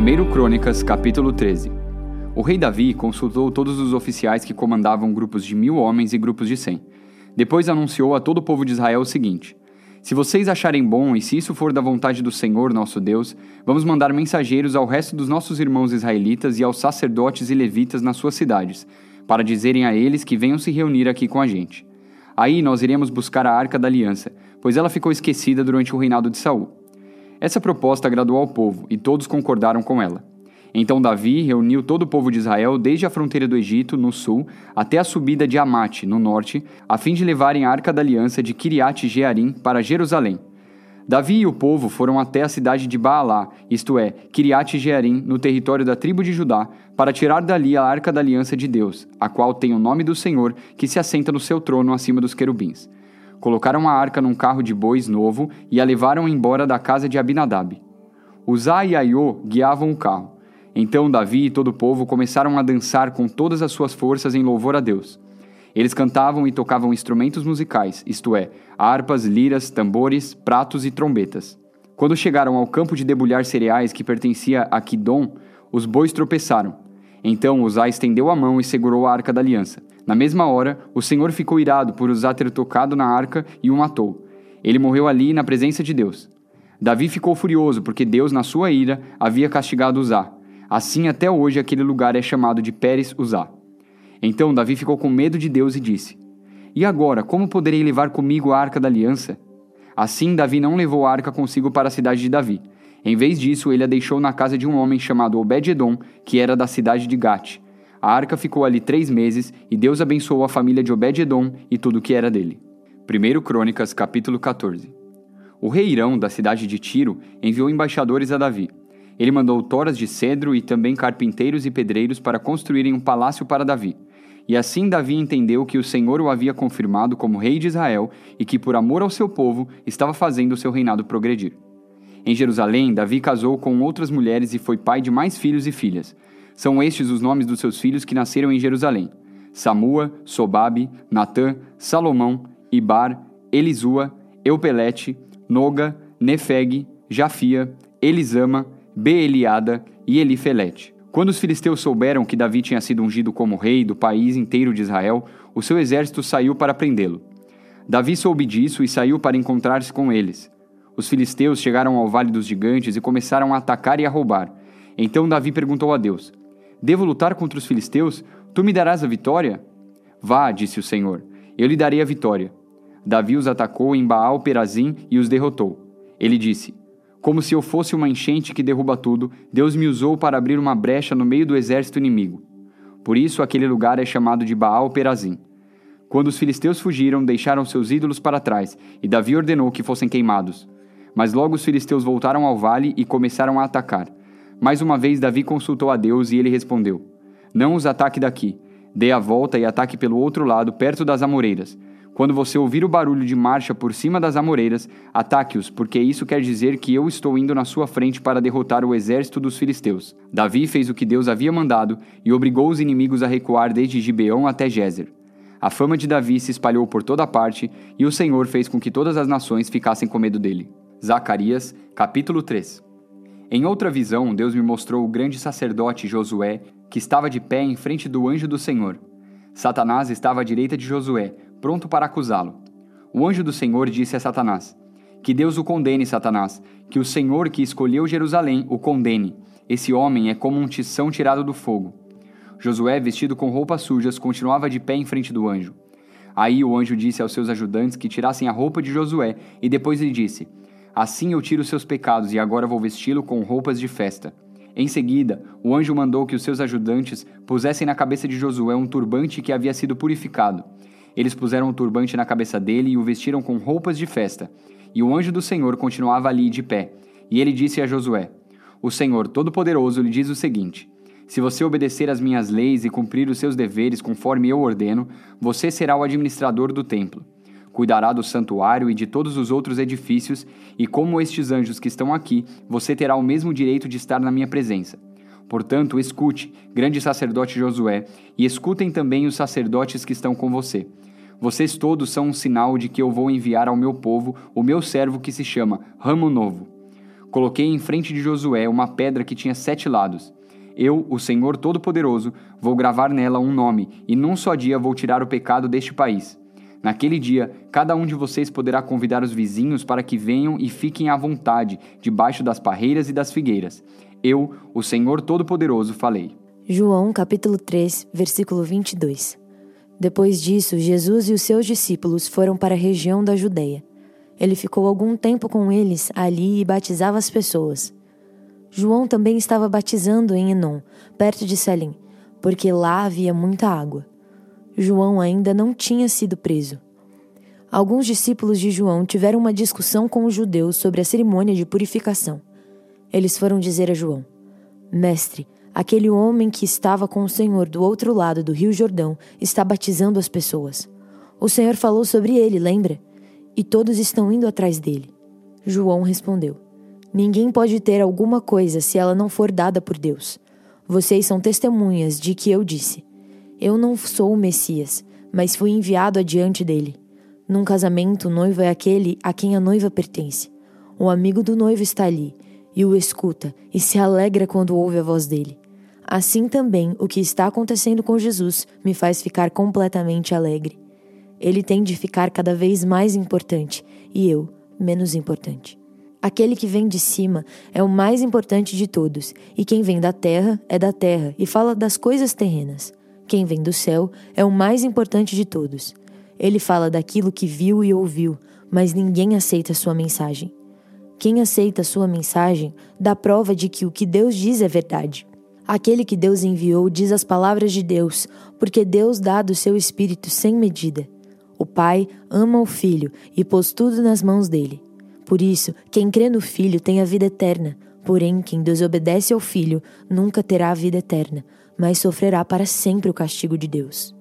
1 Crônicas, capítulo 13 O rei Davi consultou todos os oficiais que comandavam grupos de mil homens e grupos de cem. Depois anunciou a todo o povo de Israel o seguinte: Se vocês acharem bom e se isso for da vontade do Senhor nosso Deus, vamos mandar mensageiros ao resto dos nossos irmãos israelitas e aos sacerdotes e levitas nas suas cidades, para dizerem a eles que venham se reunir aqui com a gente. Aí nós iremos buscar a arca da aliança, pois ela ficou esquecida durante o reinado de Saul. Essa proposta agradou ao povo, e todos concordaram com ela. Então Davi reuniu todo o povo de Israel desde a fronteira do Egito, no sul, até a subida de Amate, no norte, a fim de levarem a arca da aliança de Kiriat Jearim para Jerusalém. Davi e o povo foram até a cidade de Baalá, isto é, Kiriat Jearim, no território da tribo de Judá, para tirar dali a arca da aliança de Deus, a qual tem o nome do Senhor, que se assenta no seu trono acima dos querubins. Colocaram a arca num carro de bois novo e a levaram embora da casa de Abinadab. Uzá e Aiô guiavam o carro. Então Davi e todo o povo começaram a dançar com todas as suas forças em louvor a Deus. Eles cantavam e tocavam instrumentos musicais, isto é, harpas, liras, tambores, pratos e trombetas. Quando chegaram ao campo de debulhar cereais que pertencia a Quidom, os bois tropeçaram. Então Uzá estendeu a mão e segurou a arca da aliança. Na mesma hora, o Senhor ficou irado por Uzá ter tocado na arca e o matou. Ele morreu ali na presença de Deus. Davi ficou furioso porque Deus, na sua ira, havia castigado Uzá. Assim, até hoje, aquele lugar é chamado de Pérez Uzá. Então Davi ficou com medo de Deus e disse: E agora, como poderei levar comigo a arca da aliança? Assim, Davi não levou a arca consigo para a cidade de Davi. Em vez disso, ele a deixou na casa de um homem chamado Obed-Edom, que era da cidade de Gate. A arca ficou ali três meses e Deus abençoou a família de Obed-Edom e tudo o que era dele. 1 Crônicas, capítulo 14 O rei Irão, da cidade de Tiro, enviou embaixadores a Davi. Ele mandou toras de cedro e também carpinteiros e pedreiros para construírem um palácio para Davi. E assim Davi entendeu que o Senhor o havia confirmado como rei de Israel e que, por amor ao seu povo, estava fazendo o seu reinado progredir. Em Jerusalém, Davi casou com outras mulheres e foi pai de mais filhos e filhas. São estes os nomes dos seus filhos que nasceram em Jerusalém: Samua, Sobabe, Natã, Salomão, Ibar, Elisua, Eupelete, Noga, Nefeg, Jafia, Elisama, Beeliada e Elifelete. Quando os filisteus souberam que Davi tinha sido ungido como rei do país inteiro de Israel, o seu exército saiu para prendê-lo. Davi soube disso e saiu para encontrar-se com eles. Os filisteus chegaram ao Vale dos Gigantes e começaram a atacar e a roubar. Então Davi perguntou a Deus: Devo lutar contra os filisteus? Tu me darás a vitória? Vá, disse o Senhor, eu lhe darei a vitória. Davi os atacou em Baal Perazim e os derrotou. Ele disse: Como se eu fosse uma enchente que derruba tudo, Deus me usou para abrir uma brecha no meio do exército inimigo. Por isso aquele lugar é chamado de Baal Perazim. Quando os filisteus fugiram, deixaram seus ídolos para trás, e Davi ordenou que fossem queimados. Mas logo os filisteus voltaram ao vale e começaram a atacar. Mais uma vez Davi consultou a Deus e ele respondeu: Não os ataque daqui. Dê a volta e ataque pelo outro lado, perto das amoreiras. Quando você ouvir o barulho de marcha por cima das amoreiras, ataque-os, porque isso quer dizer que eu estou indo na sua frente para derrotar o exército dos filisteus. Davi fez o que Deus havia mandado e obrigou os inimigos a recuar desde Gibeão até Gézer. A fama de Davi se espalhou por toda parte e o Senhor fez com que todas as nações ficassem com medo dele. Zacarias, capítulo 3 em outra visão, Deus me mostrou o grande sacerdote Josué, que estava de pé em frente do anjo do Senhor. Satanás estava à direita de Josué, pronto para acusá-lo. O anjo do Senhor disse a Satanás: Que Deus o condene, Satanás, que o Senhor que escolheu Jerusalém o condene. Esse homem é como um tição tirado do fogo. Josué, vestido com roupas sujas, continuava de pé em frente do anjo. Aí o anjo disse aos seus ajudantes que tirassem a roupa de Josué e depois lhe disse: Assim eu tiro seus pecados e agora vou vesti-lo com roupas de festa. Em seguida, o anjo mandou que os seus ajudantes pusessem na cabeça de Josué um turbante que havia sido purificado. Eles puseram o turbante na cabeça dele e o vestiram com roupas de festa. E o anjo do Senhor continuava ali de pé. E ele disse a Josué: O Senhor Todo-Poderoso lhe diz o seguinte: Se você obedecer às minhas leis e cumprir os seus deveres conforme eu ordeno, você será o administrador do templo cuidará do santuário e de todos os outros edifícios, e como estes anjos que estão aqui, você terá o mesmo direito de estar na minha presença. Portanto, escute, grande sacerdote Josué, e escutem também os sacerdotes que estão com você. Vocês todos são um sinal de que eu vou enviar ao meu povo o meu servo que se chama Ramo Novo. Coloquei em frente de Josué uma pedra que tinha sete lados. Eu, o Senhor Todo-Poderoso, vou gravar nela um nome, e num só dia vou tirar o pecado deste país. Naquele dia, cada um de vocês poderá convidar os vizinhos para que venham e fiquem à vontade, debaixo das parreiras e das figueiras. Eu, o Senhor Todo-Poderoso, falei. João capítulo 3, versículo 22. Depois disso, Jesus e os seus discípulos foram para a região da Judéia. Ele ficou algum tempo com eles ali e batizava as pessoas. João também estava batizando em Enon, perto de Salim, porque lá havia muita água. João ainda não tinha sido preso. Alguns discípulos de João tiveram uma discussão com os judeus sobre a cerimônia de purificação. Eles foram dizer a João: Mestre, aquele homem que estava com o Senhor do outro lado do rio Jordão está batizando as pessoas. O Senhor falou sobre ele, lembra? E todos estão indo atrás dele. João respondeu: Ninguém pode ter alguma coisa se ela não for dada por Deus. Vocês são testemunhas de que eu disse. Eu não sou o Messias, mas fui enviado adiante dele. Num casamento, o noivo é aquele a quem a noiva pertence. O amigo do noivo está ali e o escuta e se alegra quando ouve a voz dele. Assim também o que está acontecendo com Jesus me faz ficar completamente alegre. Ele tem de ficar cada vez mais importante e eu menos importante. Aquele que vem de cima é o mais importante de todos, e quem vem da terra é da terra e fala das coisas terrenas. Quem vem do céu é o mais importante de todos. Ele fala daquilo que viu e ouviu, mas ninguém aceita sua mensagem. Quem aceita sua mensagem dá prova de que o que Deus diz é verdade. Aquele que Deus enviou diz as palavras de Deus, porque Deus dá do seu espírito sem medida. O Pai ama o Filho e pôs tudo nas mãos dele. Por isso, quem crê no Filho tem a vida eterna, porém, quem desobedece ao Filho nunca terá a vida eterna, mas sofrerá para sempre o castigo de Deus.